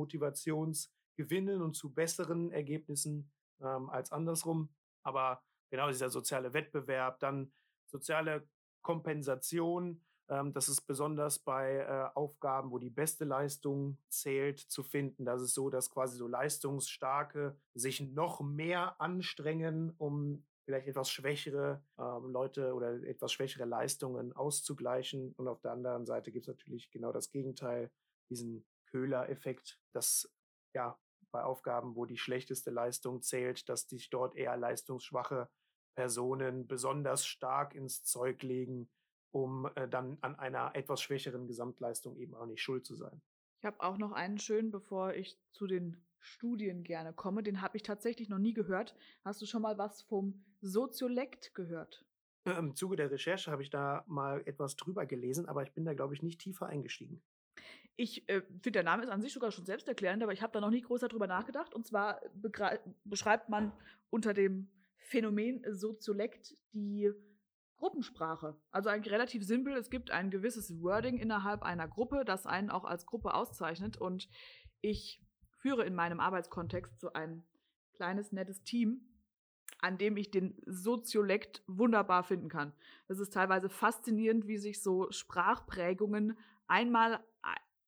Motivationsgewinnen und zu besseren Ergebnissen ähm, als andersrum. Aber genau dieser soziale Wettbewerb, dann soziale Kompensation. Ähm, das ist besonders bei äh, Aufgaben, wo die beste Leistung zählt, zu finden. Das ist so, dass quasi so Leistungsstarke sich noch mehr anstrengen, um vielleicht etwas schwächere ähm, Leute oder etwas schwächere Leistungen auszugleichen. Und auf der anderen Seite gibt es natürlich genau das Gegenteil, diesen Köhler-Effekt, dass ja bei Aufgaben, wo die schlechteste Leistung zählt, dass sich dort eher leistungsschwache Personen besonders stark ins Zeug legen, um äh, dann an einer etwas schwächeren Gesamtleistung eben auch nicht schuld zu sein. Ich habe auch noch einen schönen, bevor ich zu den Studien gerne komme. Den habe ich tatsächlich noch nie gehört. Hast du schon mal was vom Soziolekt gehört? Im Zuge der Recherche habe ich da mal etwas drüber gelesen, aber ich bin da, glaube ich, nicht tiefer eingestiegen. Ich äh, finde, der Name ist an sich sogar schon selbsterklärend, aber ich habe da noch nie groß darüber nachgedacht. Und zwar beschreibt man unter dem Phänomen Soziolekt die Gruppensprache. Also eigentlich relativ simpel. Es gibt ein gewisses Wording innerhalb einer Gruppe, das einen auch als Gruppe auszeichnet. Und ich führe in meinem Arbeitskontext so ein kleines, nettes Team. an dem ich den Soziolekt wunderbar finden kann. Es ist teilweise faszinierend, wie sich so Sprachprägungen einmal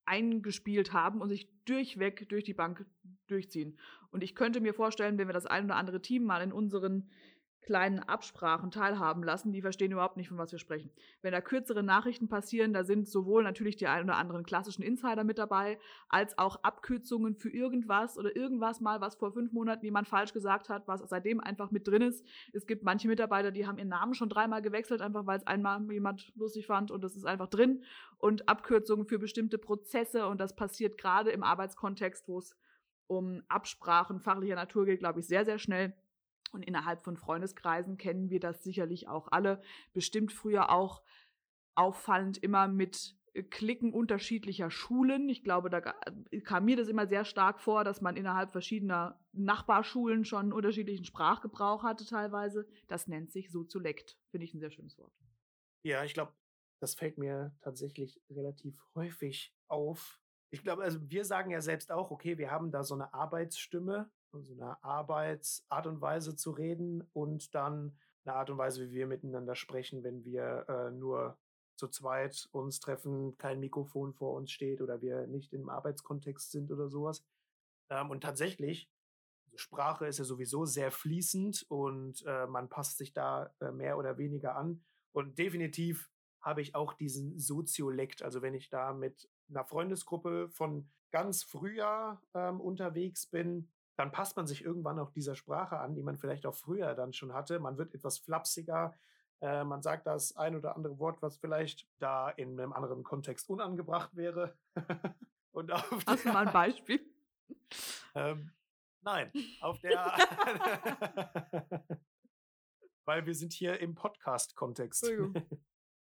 eingespielt haben und sich durchweg durch die Bank durchziehen. Und ich könnte mir vorstellen, wenn wir das ein oder andere Team mal in unseren kleinen Absprachen teilhaben lassen, die verstehen überhaupt nicht, von was wir sprechen. Wenn da kürzere Nachrichten passieren, da sind sowohl natürlich die ein oder anderen klassischen Insider mit dabei, als auch Abkürzungen für irgendwas oder irgendwas mal, was vor fünf Monaten jemand falsch gesagt hat, was seitdem einfach mit drin ist. Es gibt manche Mitarbeiter, die haben ihren Namen schon dreimal gewechselt, einfach weil es einmal jemand lustig fand und das ist einfach drin. Und Abkürzungen für bestimmte Prozesse und das passiert gerade im Arbeitskontext, wo es um Absprachen fachlicher Natur geht, glaube ich, sehr, sehr schnell und innerhalb von Freundeskreisen kennen wir das sicherlich auch alle. Bestimmt früher auch auffallend immer mit äh, Klicken unterschiedlicher Schulen. Ich glaube, da äh, kam mir das immer sehr stark vor, dass man innerhalb verschiedener Nachbarschulen schon unterschiedlichen Sprachgebrauch hatte teilweise. Das nennt sich Soziolekt. Finde ich ein sehr schönes Wort. Ja, ich glaube, das fällt mir tatsächlich relativ häufig auf. Ich glaube, also wir sagen ja selbst auch, okay, wir haben da so eine Arbeitsstimme, so einer Arbeitsart und Weise zu reden und dann eine Art und Weise, wie wir miteinander sprechen, wenn wir äh, nur zu zweit uns treffen, kein Mikrofon vor uns steht oder wir nicht im Arbeitskontext sind oder sowas. Ähm, und tatsächlich, also Sprache ist ja sowieso sehr fließend und äh, man passt sich da äh, mehr oder weniger an. Und definitiv habe ich auch diesen Soziolekt. Also wenn ich da mit einer Freundesgruppe von ganz früher ähm, unterwegs bin, dann passt man sich irgendwann auch dieser Sprache an, die man vielleicht auch früher dann schon hatte. Man wird etwas flapsiger. Äh, man sagt das ein oder andere Wort, was vielleicht da in einem anderen Kontext unangebracht wäre. Und auf Hast du mal ein Beispiel? ähm, nein, auf der. Weil wir sind hier im Podcast-Kontext.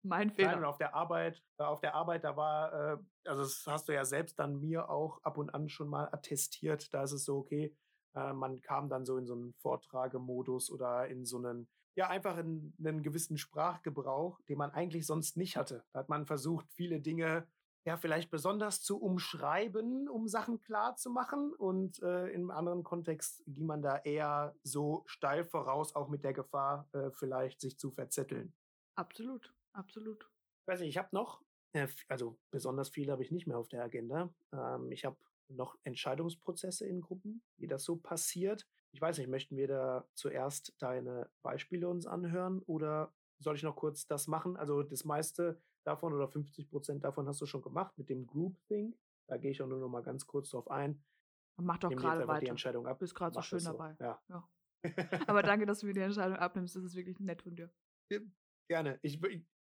Mein Fehler. Nein, und auf der Arbeit, äh, auf der Arbeit, da war, äh, also das hast du ja selbst dann mir auch ab und an schon mal attestiert. Da ist es so, okay, äh, man kam dann so in so einen Vortragemodus oder in so einen, ja, einfach in einen gewissen Sprachgebrauch, den man eigentlich sonst nicht hatte. Da hat man versucht, viele Dinge ja vielleicht besonders zu umschreiben, um Sachen klar zu machen. Und äh, im anderen Kontext ging man da eher so steil voraus, auch mit der Gefahr, äh, vielleicht sich zu verzetteln. Absolut. Absolut. Ich weiß nicht, ich habe noch, äh, also besonders viel habe ich nicht mehr auf der Agenda. Ähm, ich habe noch Entscheidungsprozesse in Gruppen, wie das so passiert. Ich weiß nicht, möchten wir da zuerst deine Beispiele uns anhören oder soll ich noch kurz das machen? Also das meiste davon oder 50 Prozent davon hast du schon gemacht mit dem Groupthink. Da gehe ich auch nur noch mal ganz kurz drauf ein. Mach doch gerade weiter. Die Entscheidung ab. Du bist gerade so schön so. dabei. Ja. ja. Aber danke, dass du mir die Entscheidung abnimmst. Das ist wirklich nett von dir. Gerne. Ich,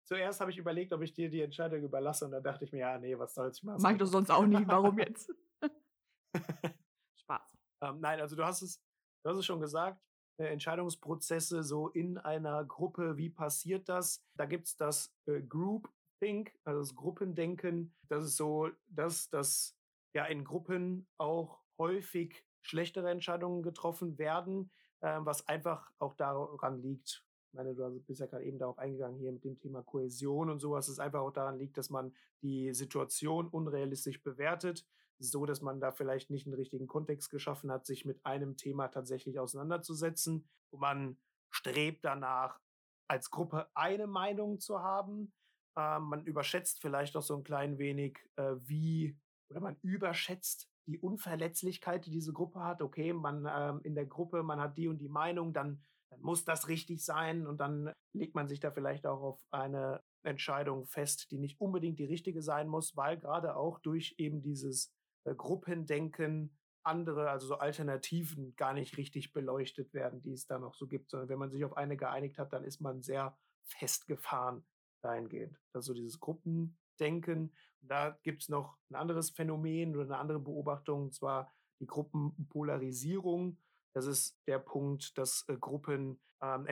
zuerst habe ich überlegt, ob ich dir die Entscheidung überlasse und dann dachte ich mir, ja, nee, was soll's, ich machen. Mach ich das sonst auch nie, warum jetzt? Spaß. Ähm, nein, also du hast es, du hast es schon gesagt, äh, Entscheidungsprozesse so in einer Gruppe, wie passiert das? Da gibt es das äh, Group Think, also das Gruppendenken. Das ist so, dass, dass ja in Gruppen auch häufig schlechtere Entscheidungen getroffen werden, äh, was einfach auch daran liegt, ich meine, du bist ja gerade eben darauf eingegangen hier mit dem Thema Kohäsion und sowas, es einfach auch daran liegt, dass man die Situation unrealistisch bewertet, so dass man da vielleicht nicht einen richtigen Kontext geschaffen hat, sich mit einem Thema tatsächlich auseinanderzusetzen. Und man strebt danach, als Gruppe eine Meinung zu haben. Ähm, man überschätzt vielleicht auch so ein klein wenig, äh, wie, oder man überschätzt die Unverletzlichkeit, die diese Gruppe hat. Okay, man ähm, in der Gruppe, man hat die und die Meinung, dann dann muss das richtig sein und dann legt man sich da vielleicht auch auf eine Entscheidung fest, die nicht unbedingt die richtige sein muss, weil gerade auch durch eben dieses äh, Gruppendenken andere, also so Alternativen gar nicht richtig beleuchtet werden, die es da noch so gibt, sondern wenn man sich auf eine geeinigt hat, dann ist man sehr festgefahren dahingehend. Das ist so dieses Gruppendenken. Und da gibt es noch ein anderes Phänomen oder eine andere Beobachtung, und zwar die Gruppenpolarisierung. Das ist der Punkt, dass äh, Gruppen ähm,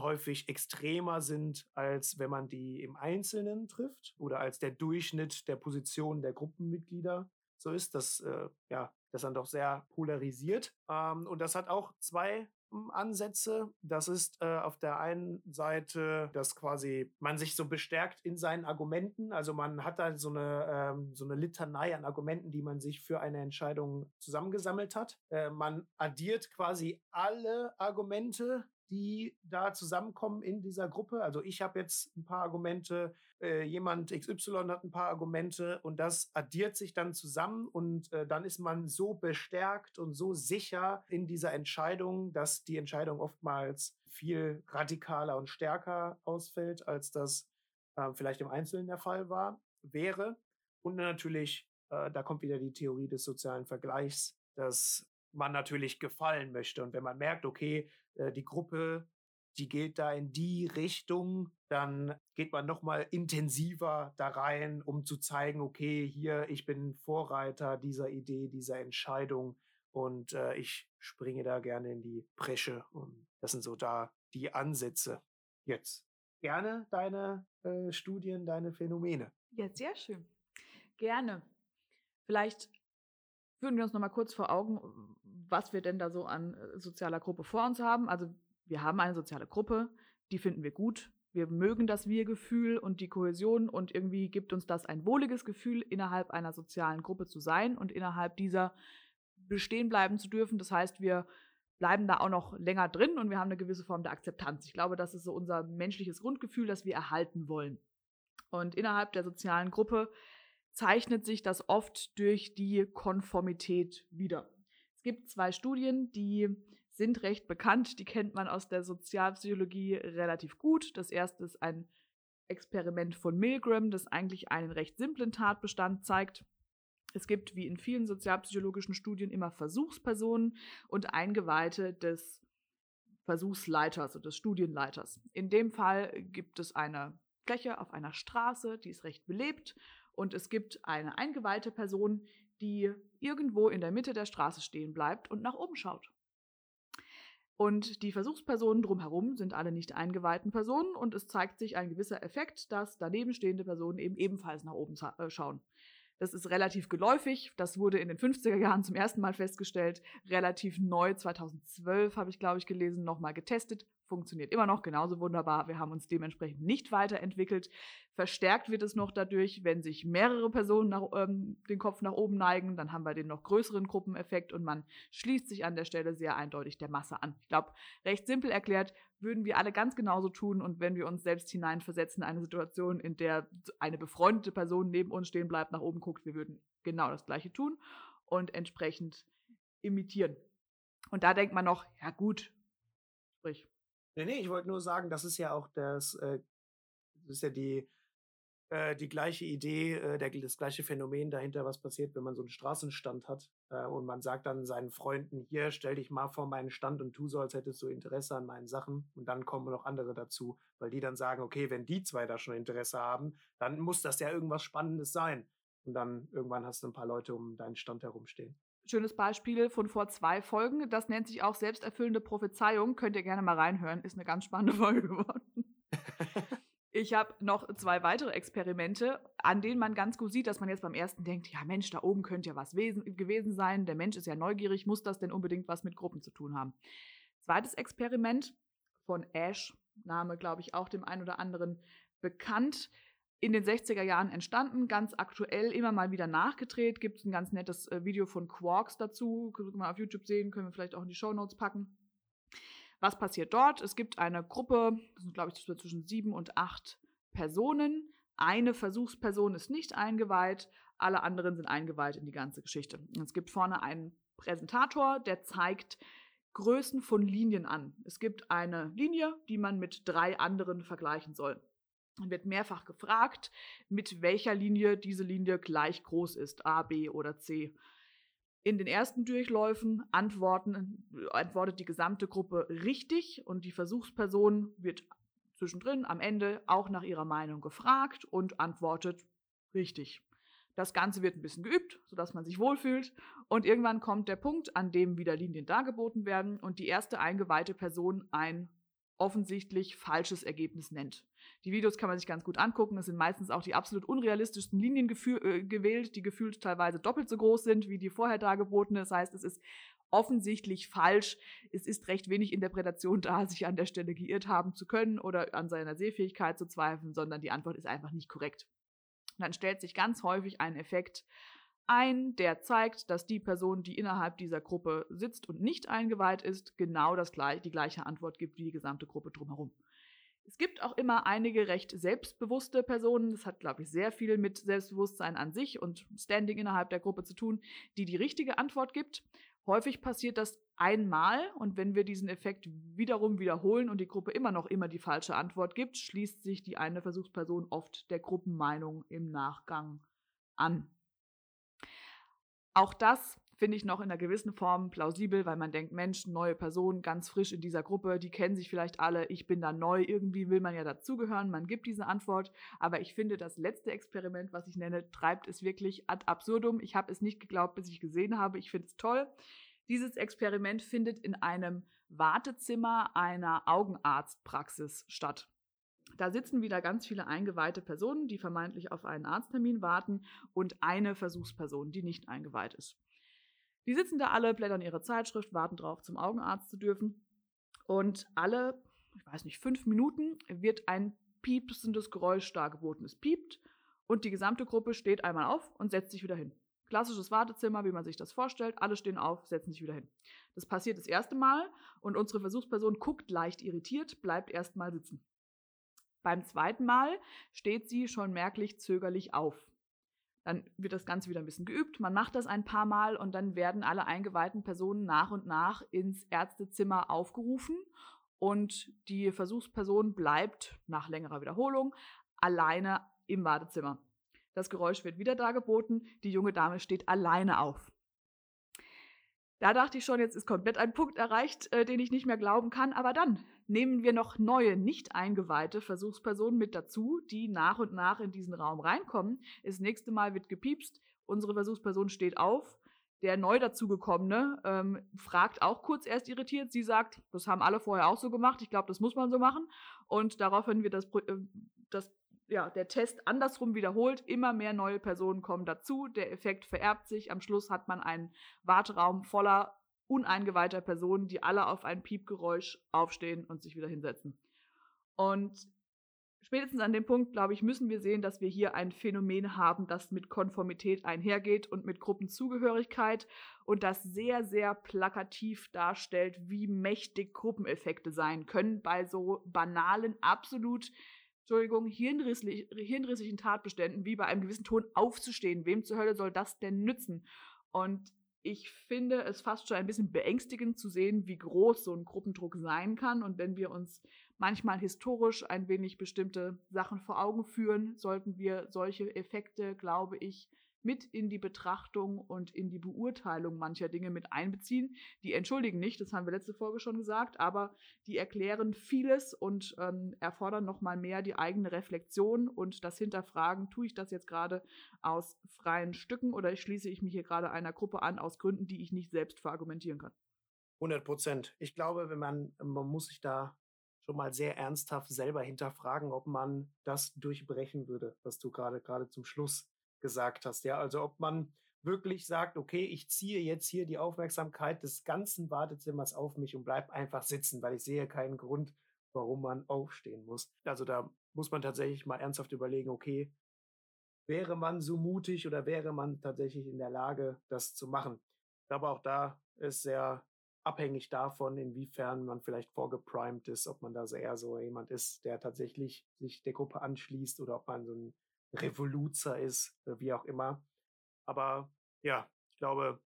häufig extremer sind, als wenn man die im Einzelnen trifft oder als der Durchschnitt der Position der Gruppenmitglieder so ist, dass äh, ja, das dann doch sehr polarisiert. Ähm, und das hat auch zwei hm, Ansätze. Das ist äh, auf der einen Seite, dass quasi man sich so bestärkt in seinen Argumenten. Also man hat da so eine, ähm, so eine Litanei an Argumenten, die man sich für eine Entscheidung zusammengesammelt hat. Äh, man addiert quasi alle Argumente, die da zusammenkommen in dieser Gruppe. Also ich habe jetzt ein paar Argumente, äh, jemand XY hat ein paar Argumente und das addiert sich dann zusammen und äh, dann ist man so bestärkt und so sicher in dieser Entscheidung, dass die Entscheidung oftmals viel radikaler und stärker ausfällt, als das äh, vielleicht im Einzelnen der Fall war, wäre. Und natürlich, äh, da kommt wieder die Theorie des sozialen Vergleichs, dass man natürlich gefallen möchte. Und wenn man merkt, okay, äh, die Gruppe, die geht da in die Richtung, dann geht man noch mal intensiver da rein, um zu zeigen, okay, hier, ich bin Vorreiter dieser Idee, dieser Entscheidung und äh, ich springe da gerne in die Bresche. Und das sind so da die Ansätze. Jetzt gerne deine äh, Studien, deine Phänomene. Ja, sehr schön. Gerne. Vielleicht führen wir uns noch mal kurz vor Augen, was wir denn da so an äh, sozialer Gruppe vor uns haben. Also wir haben eine soziale Gruppe, die finden wir gut. Wir mögen das Wir-Gefühl und die Kohäsion und irgendwie gibt uns das ein wohliges Gefühl, innerhalb einer sozialen Gruppe zu sein und innerhalb dieser bestehen bleiben zu dürfen. Das heißt, wir bleiben da auch noch länger drin und wir haben eine gewisse Form der Akzeptanz. Ich glaube, das ist so unser menschliches Grundgefühl, das wir erhalten wollen. Und innerhalb der sozialen Gruppe zeichnet sich das oft durch die Konformität wieder gibt zwei Studien, die sind recht bekannt. Die kennt man aus der Sozialpsychologie relativ gut. Das erste ist ein Experiment von Milgram, das eigentlich einen recht simplen Tatbestand zeigt. Es gibt wie in vielen sozialpsychologischen Studien immer Versuchspersonen und Eingeweihte des Versuchsleiters oder des Studienleiters. In dem Fall gibt es eine Fläche auf einer Straße, die ist recht belebt und es gibt eine eingeweihte Person, die irgendwo in der Mitte der Straße stehen bleibt und nach oben schaut. Und die Versuchspersonen drumherum sind alle nicht eingeweihten Personen und es zeigt sich ein gewisser Effekt, dass daneben stehende Personen eben ebenfalls nach oben äh, schauen. Das ist relativ geläufig. Das wurde in den 50er Jahren zum ersten Mal festgestellt. Relativ neu, 2012 habe ich, glaube ich, gelesen, nochmal getestet funktioniert immer noch genauso wunderbar. Wir haben uns dementsprechend nicht weiterentwickelt. Verstärkt wird es noch dadurch, wenn sich mehrere Personen nach, ähm, den Kopf nach oben neigen, dann haben wir den noch größeren Gruppeneffekt und man schließt sich an der Stelle sehr eindeutig der Masse an. Ich glaube, recht simpel erklärt, würden wir alle ganz genauso tun und wenn wir uns selbst hineinversetzen in eine Situation, in der eine befreundete Person neben uns stehen bleibt, nach oben guckt, wir würden genau das gleiche tun und entsprechend imitieren. Und da denkt man noch, ja gut, sprich, Nee, nee, ich wollte nur sagen, das ist ja auch das, äh, das ist ja die, äh, die gleiche Idee, äh, der, das gleiche Phänomen dahinter, was passiert, wenn man so einen Straßenstand hat äh, und man sagt dann seinen Freunden, hier, stell dich mal vor meinen Stand und tu so, als hättest du Interesse an meinen Sachen und dann kommen noch andere dazu, weil die dann sagen, okay, wenn die zwei da schon Interesse haben, dann muss das ja irgendwas Spannendes sein. Und dann irgendwann hast du ein paar Leute um deinen Stand herumstehen schönes Beispiel von vor zwei Folgen. Das nennt sich auch selbsterfüllende Prophezeiung. Könnt ihr gerne mal reinhören. Ist eine ganz spannende Folge geworden. Ich habe noch zwei weitere Experimente, an denen man ganz gut sieht, dass man jetzt beim ersten denkt, ja Mensch, da oben könnte ja was gewesen sein. Der Mensch ist ja neugierig, muss das denn unbedingt was mit Gruppen zu tun haben? Zweites Experiment von Ash, Name glaube ich auch dem einen oder anderen bekannt in den 60er Jahren entstanden, ganz aktuell immer mal wieder nachgedreht. Gibt es ein ganz nettes äh, Video von Quarks dazu, können wir mal auf YouTube sehen, können wir vielleicht auch in die Show Notes packen. Was passiert dort? Es gibt eine Gruppe, das sind glaube ich zwischen sieben und acht Personen. Eine Versuchsperson ist nicht eingeweiht, alle anderen sind eingeweiht in die ganze Geschichte. Es gibt vorne einen Präsentator, der zeigt Größen von Linien an. Es gibt eine Linie, die man mit drei anderen vergleichen soll. Dann wird mehrfach gefragt, mit welcher Linie diese Linie gleich groß ist, A, B oder C. In den ersten Durchläufen antwortet die gesamte Gruppe richtig und die Versuchsperson wird zwischendrin am Ende auch nach ihrer Meinung gefragt und antwortet richtig. Das Ganze wird ein bisschen geübt, sodass man sich wohlfühlt. Und irgendwann kommt der Punkt, an dem wieder Linien dargeboten werden und die erste eingeweihte Person ein offensichtlich falsches Ergebnis nennt. Die Videos kann man sich ganz gut angucken. Es sind meistens auch die absolut unrealistischsten Linien äh, gewählt, die gefühlt teilweise doppelt so groß sind wie die vorher dargebotene. Das heißt, es ist offensichtlich falsch. Es ist recht wenig Interpretation da, sich an der Stelle geirrt haben zu können oder an seiner Sehfähigkeit zu zweifeln, sondern die Antwort ist einfach nicht korrekt. Und dann stellt sich ganz häufig ein Effekt ein, der zeigt, dass die Person, die innerhalb dieser Gruppe sitzt und nicht eingeweiht ist, genau das, die gleiche Antwort gibt wie die gesamte Gruppe drumherum. Es gibt auch immer einige recht selbstbewusste Personen, das hat, glaube ich, sehr viel mit Selbstbewusstsein an sich und Standing innerhalb der Gruppe zu tun, die die richtige Antwort gibt. Häufig passiert das einmal und wenn wir diesen Effekt wiederum wiederholen und die Gruppe immer noch immer die falsche Antwort gibt, schließt sich die eine Versuchsperson oft der Gruppenmeinung im Nachgang an. Auch das finde ich noch in einer gewissen Form plausibel, weil man denkt, Mensch, neue Person, ganz frisch in dieser Gruppe, die kennen sich vielleicht alle, ich bin da neu, irgendwie will man ja dazugehören, man gibt diese Antwort, aber ich finde, das letzte Experiment, was ich nenne, treibt es wirklich ad absurdum. Ich habe es nicht geglaubt, bis ich gesehen habe, ich finde es toll. Dieses Experiment findet in einem Wartezimmer einer Augenarztpraxis statt. Da sitzen wieder ganz viele eingeweihte Personen, die vermeintlich auf einen Arzttermin warten und eine Versuchsperson, die nicht eingeweiht ist. Die sitzen da alle, blättern ihre Zeitschrift, warten darauf, zum Augenarzt zu dürfen. Und alle, ich weiß nicht, fünf Minuten wird ein piepsendes Geräusch dargeboten. Es piept und die gesamte Gruppe steht einmal auf und setzt sich wieder hin. Klassisches Wartezimmer, wie man sich das vorstellt. Alle stehen auf, setzen sich wieder hin. Das passiert das erste Mal und unsere Versuchsperson guckt leicht irritiert, bleibt erstmal sitzen. Beim zweiten Mal steht sie schon merklich zögerlich auf. Dann wird das Ganze wieder ein bisschen geübt. Man macht das ein paar Mal und dann werden alle eingeweihten Personen nach und nach ins Ärztezimmer aufgerufen und die Versuchsperson bleibt nach längerer Wiederholung alleine im Wartezimmer. Das Geräusch wird wieder dargeboten, die junge Dame steht alleine auf. Da dachte ich schon, jetzt ist komplett ein Punkt erreicht, äh, den ich nicht mehr glauben kann. Aber dann nehmen wir noch neue, nicht eingeweihte Versuchspersonen mit dazu, die nach und nach in diesen Raum reinkommen. Das nächste Mal wird gepiepst, unsere Versuchsperson steht auf. Der neu dazugekommene ähm, fragt auch kurz erst irritiert. Sie sagt, das haben alle vorher auch so gemacht. Ich glaube, das muss man so machen. Und daraufhin wird das, äh, das ja, der Test andersrum wiederholt, immer mehr neue Personen kommen dazu, der Effekt vererbt sich, am Schluss hat man einen Warteraum voller uneingeweihter Personen, die alle auf ein Piepgeräusch aufstehen und sich wieder hinsetzen. Und spätestens an dem Punkt, glaube ich, müssen wir sehen, dass wir hier ein Phänomen haben, das mit Konformität einhergeht und mit Gruppenzugehörigkeit und das sehr, sehr plakativ darstellt, wie mächtig Gruppeneffekte sein können bei so banalen, absolut Entschuldigung, hirnrisslich, hirnrisslichen Tatbeständen, wie bei einem gewissen Ton aufzustehen. Wem zur Hölle soll das denn nützen? Und ich finde es fast schon ein bisschen beängstigend zu sehen, wie groß so ein Gruppendruck sein kann. Und wenn wir uns manchmal historisch ein wenig bestimmte Sachen vor Augen führen, sollten wir solche Effekte, glaube ich, mit in die Betrachtung und in die Beurteilung mancher Dinge mit einbeziehen. Die entschuldigen nicht, das haben wir letzte Folge schon gesagt, aber die erklären vieles und ähm, erfordern nochmal mehr die eigene Reflexion und das Hinterfragen, tue ich das jetzt gerade aus freien Stücken oder schließe ich mich hier gerade einer Gruppe an aus Gründen, die ich nicht selbst verargumentieren kann. 100 Prozent. Ich glaube, wenn man, man muss sich da schon mal sehr ernsthaft selber hinterfragen, ob man das durchbrechen würde, was du gerade gerade zum Schluss gesagt hast. Ja, also ob man wirklich sagt, okay, ich ziehe jetzt hier die Aufmerksamkeit des ganzen Wartezimmers auf mich und bleib einfach sitzen, weil ich sehe keinen Grund, warum man aufstehen muss. Also da muss man tatsächlich mal ernsthaft überlegen, okay, wäre man so mutig oder wäre man tatsächlich in der Lage, das zu machen? Glaube, auch da ist sehr abhängig davon, inwiefern man vielleicht vorgeprimed ist, ob man da eher so jemand ist, der tatsächlich sich der Gruppe anschließt oder ob man so ein Revoluzer ist, äh, wie auch immer. Aber ja, ich glaube,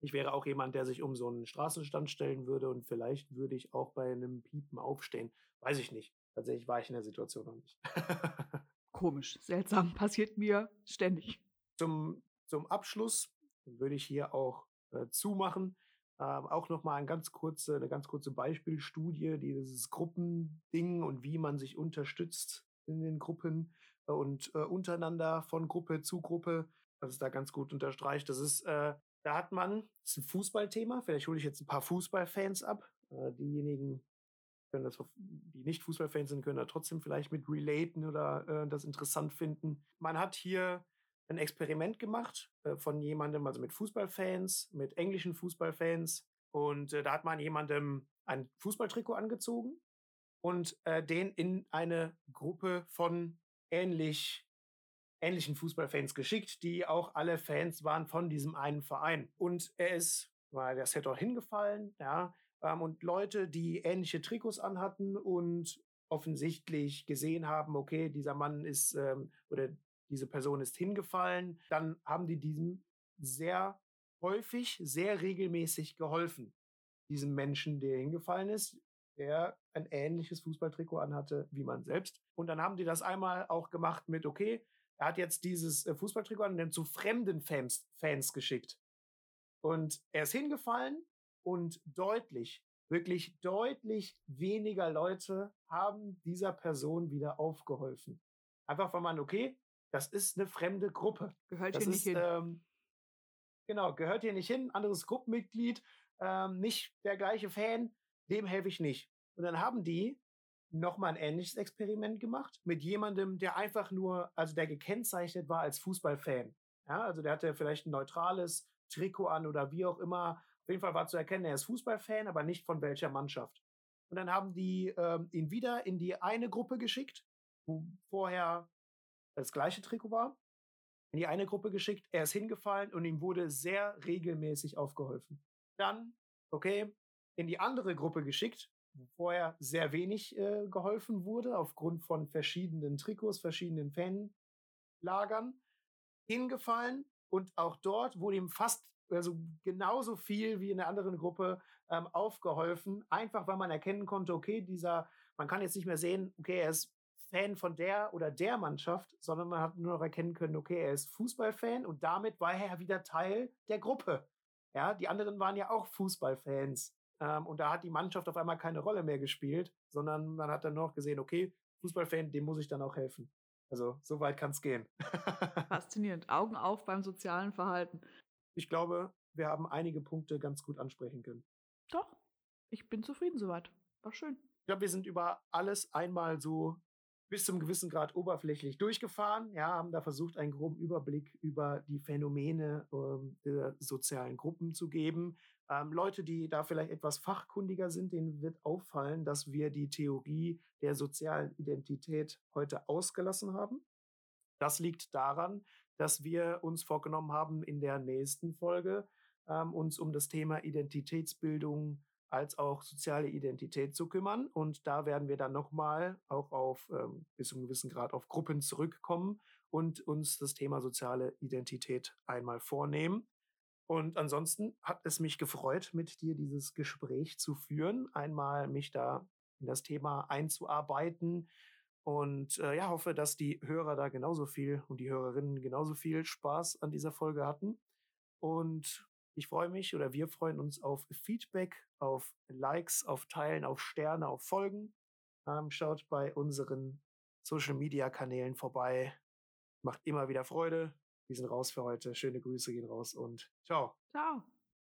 ich wäre auch jemand, der sich um so einen Straßenstand stellen würde und vielleicht würde ich auch bei einem Piepen aufstehen. Weiß ich nicht. Tatsächlich war ich in der Situation noch nicht. Komisch, seltsam, passiert mir ständig. Zum, zum Abschluss würde ich hier auch äh, zumachen. Ähm, auch nochmal ein ganz kurze, eine ganz kurze Beispielstudie, dieses Gruppending und wie man sich unterstützt in den Gruppen und äh, untereinander von Gruppe zu Gruppe. Das ist da ganz gut unterstreicht. Das ist, äh, da hat man, das ist ein Fußballthema. Vielleicht hole ich jetzt ein paar Fußballfans ab. Äh, diejenigen, können das, die nicht Fußballfans sind, können da trotzdem vielleicht mit relaten oder äh, das interessant finden. Man hat hier ein Experiment gemacht äh, von jemandem, also mit Fußballfans, mit englischen Fußballfans. Und äh, da hat man jemandem ein Fußballtrikot angezogen und äh, den in eine Gruppe von ähnlich ähnlichen Fußballfans geschickt, die auch alle Fans waren von diesem einen Verein. Und er ist, war der Set dort hingefallen, ja, ähm, und Leute, die ähnliche Trikots anhatten und offensichtlich gesehen haben, okay, dieser Mann ist ähm, oder diese Person ist hingefallen, dann haben die diesem sehr häufig, sehr regelmäßig geholfen. Diesem Menschen, der hingefallen ist, der ein ähnliches Fußballtrikot anhatte wie man selbst. Und dann haben die das einmal auch gemacht mit, okay, er hat jetzt dieses äh, Fußballtrikot an den zu fremden Fans, Fans geschickt. Und er ist hingefallen und deutlich, wirklich deutlich weniger Leute haben dieser Person wieder aufgeholfen. Einfach weil man, okay, das ist eine fremde Gruppe. Gehört das hier nicht ist, hin. Ähm, genau, gehört hier nicht hin, anderes Gruppenmitglied, ähm, nicht der gleiche Fan, dem helfe ich nicht. Und dann haben die nochmal ein ähnliches Experiment gemacht mit jemandem, der einfach nur, also der gekennzeichnet war als Fußballfan. Ja, also der hatte vielleicht ein neutrales Trikot an oder wie auch immer. Auf jeden Fall war zu erkennen, er ist Fußballfan, aber nicht von welcher Mannschaft. Und dann haben die ähm, ihn wieder in die eine Gruppe geschickt, wo vorher das gleiche Trikot war, in die eine Gruppe geschickt. Er ist hingefallen und ihm wurde sehr regelmäßig aufgeholfen. Dann, okay, in die andere Gruppe geschickt, wo vorher sehr wenig äh, geholfen wurde, aufgrund von verschiedenen Trikots, verschiedenen Fanlagern, hingefallen und auch dort wurde ihm fast also genauso viel wie in der anderen Gruppe ähm, aufgeholfen, einfach weil man erkennen konnte, okay, dieser, man kann jetzt nicht mehr sehen, okay, er ist Fan von der oder der Mannschaft, sondern man hat nur noch erkennen können, okay, er ist Fußballfan und damit war er wieder Teil der Gruppe. Ja, die anderen waren ja auch Fußballfans. Ähm, und da hat die Mannschaft auf einmal keine Rolle mehr gespielt, sondern man hat dann noch gesehen, okay, Fußballfan, dem muss ich dann auch helfen. Also so weit kann es gehen. Faszinierend. Augen auf beim sozialen Verhalten. Ich glaube, wir haben einige Punkte ganz gut ansprechen können. Doch, ich bin zufrieden soweit. War schön. Ich glaube, wir sind über alles einmal so bis zum gewissen Grad oberflächlich durchgefahren. Ja, haben da versucht, einen groben Überblick über die Phänomene ähm, der sozialen Gruppen zu geben. Ähm, Leute, die da vielleicht etwas fachkundiger sind, denen wird auffallen, dass wir die Theorie der sozialen Identität heute ausgelassen haben. Das liegt daran, dass wir uns vorgenommen haben, in der nächsten Folge ähm, uns um das Thema Identitätsbildung als auch soziale Identität zu kümmern. Und da werden wir dann nochmal auch auf ähm, bis zu einem gewissen Grad auf Gruppen zurückkommen und uns das Thema soziale Identität einmal vornehmen. Und ansonsten hat es mich gefreut, mit dir dieses Gespräch zu führen, einmal mich da in das Thema einzuarbeiten. Und äh, ja, hoffe, dass die Hörer da genauso viel und die Hörerinnen genauso viel Spaß an dieser Folge hatten. Und ich freue mich oder wir freuen uns auf Feedback, auf Likes, auf Teilen, auf Sterne, auf Folgen. Ähm, schaut bei unseren Social Media Kanälen vorbei. Macht immer wieder Freude. Wir sind raus für heute. Schöne Grüße gehen raus und ciao. Ciao.